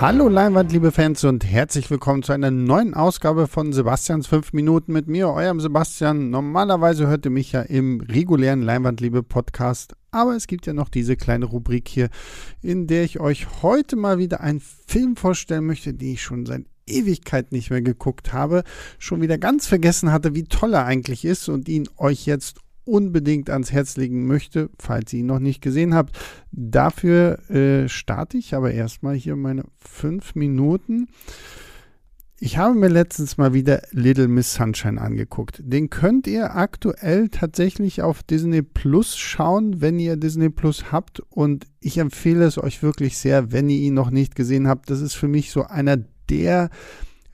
Hallo Leinwand, liebe Fans und herzlich willkommen zu einer neuen Ausgabe von Sebastians 5 Minuten mit mir, eurem Sebastian. Normalerweise hört ihr mich ja im regulären Leinwandliebe Podcast, aber es gibt ja noch diese kleine Rubrik hier, in der ich euch heute mal wieder einen Film vorstellen möchte, den ich schon seit Ewigkeit nicht mehr geguckt habe, schon wieder ganz vergessen hatte, wie toll er eigentlich ist und ihn euch jetzt unbedingt ans Herz legen möchte, falls ihr ihn noch nicht gesehen habt. Dafür äh, starte ich aber erstmal hier meine fünf Minuten. Ich habe mir letztens mal wieder Little Miss Sunshine angeguckt. Den könnt ihr aktuell tatsächlich auf Disney Plus schauen, wenn ihr Disney Plus habt. Und ich empfehle es euch wirklich sehr, wenn ihr ihn noch nicht gesehen habt. Das ist für mich so einer der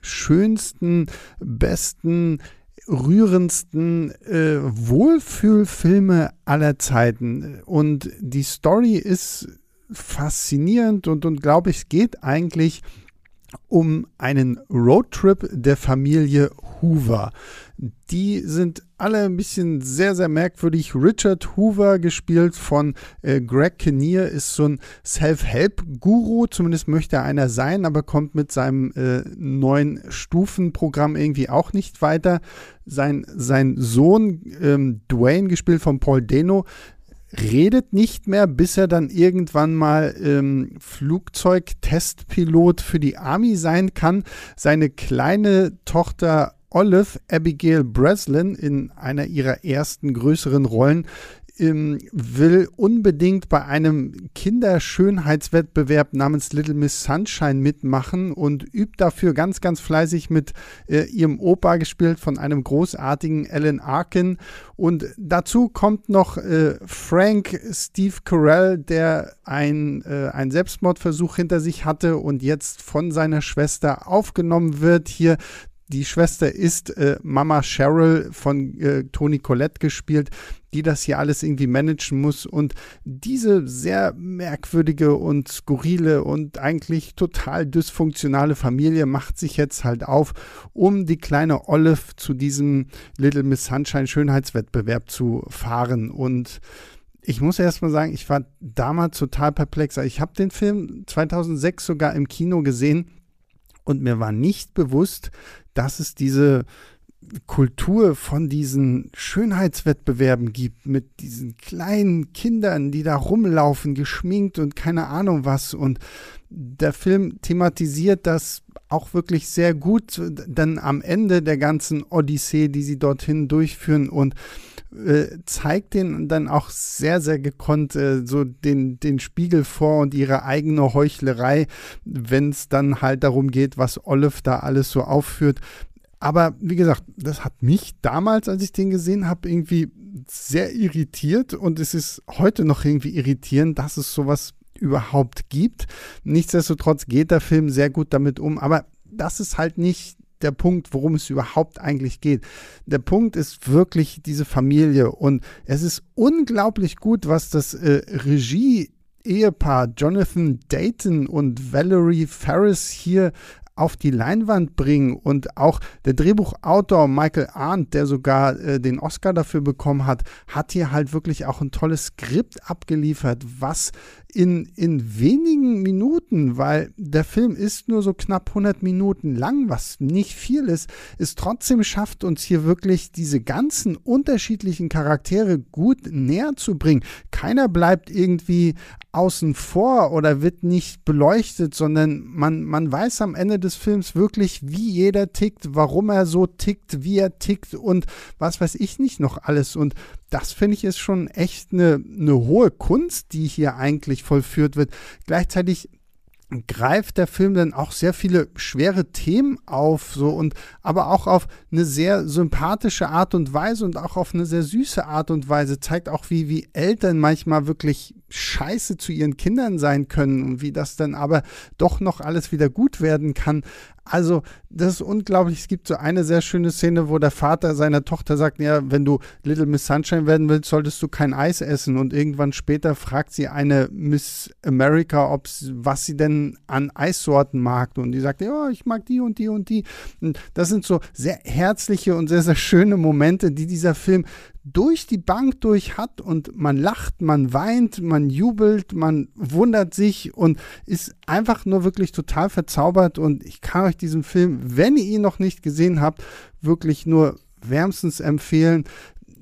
schönsten, besten, rührendsten äh, Wohlfühlfilme aller Zeiten. Und die Story ist faszinierend und, und glaube ich, geht eigentlich um einen Roadtrip der Familie Hoover. Die sind alle ein bisschen sehr, sehr merkwürdig. Richard Hoover, gespielt von äh, Greg Kinnear, ist so ein Self-Help-Guru, zumindest möchte er einer sein, aber kommt mit seinem äh, neuen Stufenprogramm irgendwie auch nicht weiter. Sein, sein Sohn, ähm, Dwayne, gespielt von Paul Dano, redet nicht mehr, bis er dann irgendwann mal ähm, Flugzeugtestpilot für die Army sein kann. Seine kleine Tochter Olive Abigail Breslin in einer ihrer ersten größeren Rollen ähm, will unbedingt bei einem Kinderschönheitswettbewerb namens Little Miss Sunshine mitmachen und übt dafür ganz, ganz fleißig mit äh, ihrem Opa gespielt von einem großartigen Alan Arkin. Und dazu kommt noch äh, Frank Steve Carell, der ein, äh, einen Selbstmordversuch hinter sich hatte und jetzt von seiner Schwester aufgenommen wird. Hier die Schwester ist äh, Mama Cheryl von äh, Toni Collette gespielt, die das hier alles irgendwie managen muss. Und diese sehr merkwürdige und skurrile und eigentlich total dysfunktionale Familie macht sich jetzt halt auf, um die kleine Olive zu diesem Little Miss Sunshine Schönheitswettbewerb zu fahren. Und ich muss erst mal sagen, ich war damals total perplex. Ich habe den Film 2006 sogar im Kino gesehen und mir war nicht bewusst, dass es diese Kultur von diesen Schönheitswettbewerben gibt, mit diesen kleinen Kindern, die da rumlaufen, geschminkt und keine Ahnung was. Und der Film thematisiert das auch wirklich sehr gut dann am Ende der ganzen Odyssee, die sie dorthin durchführen und äh, zeigt den dann auch sehr, sehr gekonnt äh, so den, den Spiegel vor und ihre eigene Heuchlerei, wenn es dann halt darum geht, was Olive da alles so aufführt. Aber wie gesagt, das hat mich damals, als ich den gesehen habe, irgendwie sehr irritiert und es ist heute noch irgendwie irritierend, dass es sowas überhaupt gibt. Nichtsdestotrotz geht der Film sehr gut damit um, aber das ist halt nicht der Punkt, worum es überhaupt eigentlich geht. Der Punkt ist wirklich diese Familie und es ist unglaublich gut, was das äh, Regie Ehepaar Jonathan Dayton und Valerie Ferris hier auf die Leinwand bringen und auch der Drehbuchautor Michael Arndt, der sogar äh, den Oscar dafür bekommen hat, hat hier halt wirklich auch ein tolles Skript abgeliefert, was in, in wenigen Minuten, weil der Film ist nur so knapp 100 Minuten lang, was nicht viel ist, es trotzdem schafft, uns hier wirklich diese ganzen unterschiedlichen Charaktere gut näher zu bringen. Keiner bleibt irgendwie außen vor oder wird nicht beleuchtet, sondern man, man weiß am Ende des Films wirklich, wie jeder tickt, warum er so tickt, wie er tickt und was weiß ich nicht noch alles. Und das finde ich ist schon echt eine, eine hohe Kunst, die hier eigentlich vollführt wird. Gleichzeitig greift der Film dann auch sehr viele schwere Themen auf, so und aber auch auf eine sehr sympathische Art und Weise und auch auf eine sehr süße Art und Weise zeigt auch, wie, wie Eltern manchmal wirklich scheiße zu ihren Kindern sein können und wie das dann aber doch noch alles wieder gut werden kann. Also, das ist unglaublich. Es gibt so eine sehr schöne Szene, wo der Vater seiner Tochter sagt: Ja, wenn du Little Miss Sunshine werden willst, solltest du kein Eis essen. Und irgendwann später fragt sie eine Miss America, ob's, was sie denn an Eissorten mag. Und die sagt: Ja, ich mag die und die und die. Und das sind so sehr herzliche und sehr, sehr schöne Momente, die dieser Film durch die Bank durch hat und man lacht, man weint, man jubelt, man wundert sich und ist einfach nur wirklich total verzaubert und ich kann euch diesen Film, wenn ihr ihn noch nicht gesehen habt, wirklich nur wärmstens empfehlen,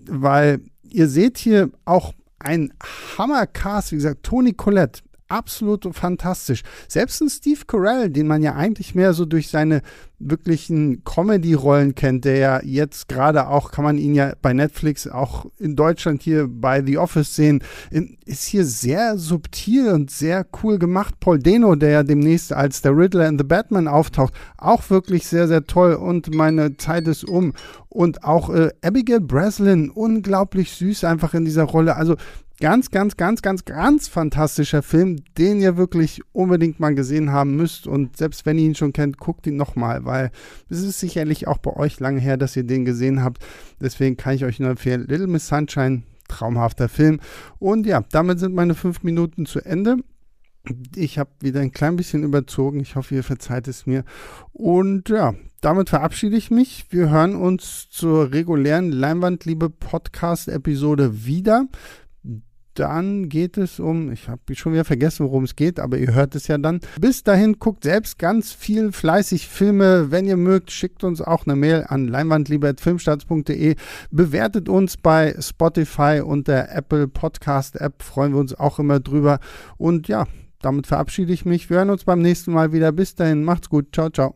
weil ihr seht hier auch ein Hammercast, wie gesagt, Toni Collette, absolut fantastisch. Selbst ein Steve Carell, den man ja eigentlich mehr so durch seine wirklichen Comedy-Rollen kennt, der ja jetzt gerade auch, kann man ihn ja bei Netflix auch in Deutschland hier bei The Office sehen, ist hier sehr subtil und sehr cool gemacht. Paul Deno, der ja demnächst als der Riddler in The Batman auftaucht, auch wirklich sehr, sehr toll und meine Zeit ist um. Und auch äh, Abigail Breslin, unglaublich süß einfach in dieser Rolle. Also Ganz, ganz, ganz, ganz, ganz fantastischer Film, den ihr wirklich unbedingt mal gesehen haben müsst. Und selbst wenn ihr ihn schon kennt, guckt ihn nochmal, weil es ist sicherlich auch bei euch lange her, dass ihr den gesehen habt. Deswegen kann ich euch nur empfehlen, Little Miss Sunshine, traumhafter Film. Und ja, damit sind meine fünf Minuten zu Ende. Ich habe wieder ein klein bisschen überzogen. Ich hoffe, ihr verzeiht es mir. Und ja, damit verabschiede ich mich. Wir hören uns zur regulären Leinwandliebe Podcast-Episode wieder dann geht es um, ich habe schon wieder vergessen, worum es geht, aber ihr hört es ja dann. Bis dahin guckt selbst ganz viel fleißig Filme. Wenn ihr mögt, schickt uns auch eine Mail an leinwandliebe.filmstarts.de. Bewertet uns bei Spotify und der Apple Podcast App. Freuen wir uns auch immer drüber. Und ja, damit verabschiede ich mich. Wir hören uns beim nächsten Mal wieder. Bis dahin, macht's gut. Ciao, ciao.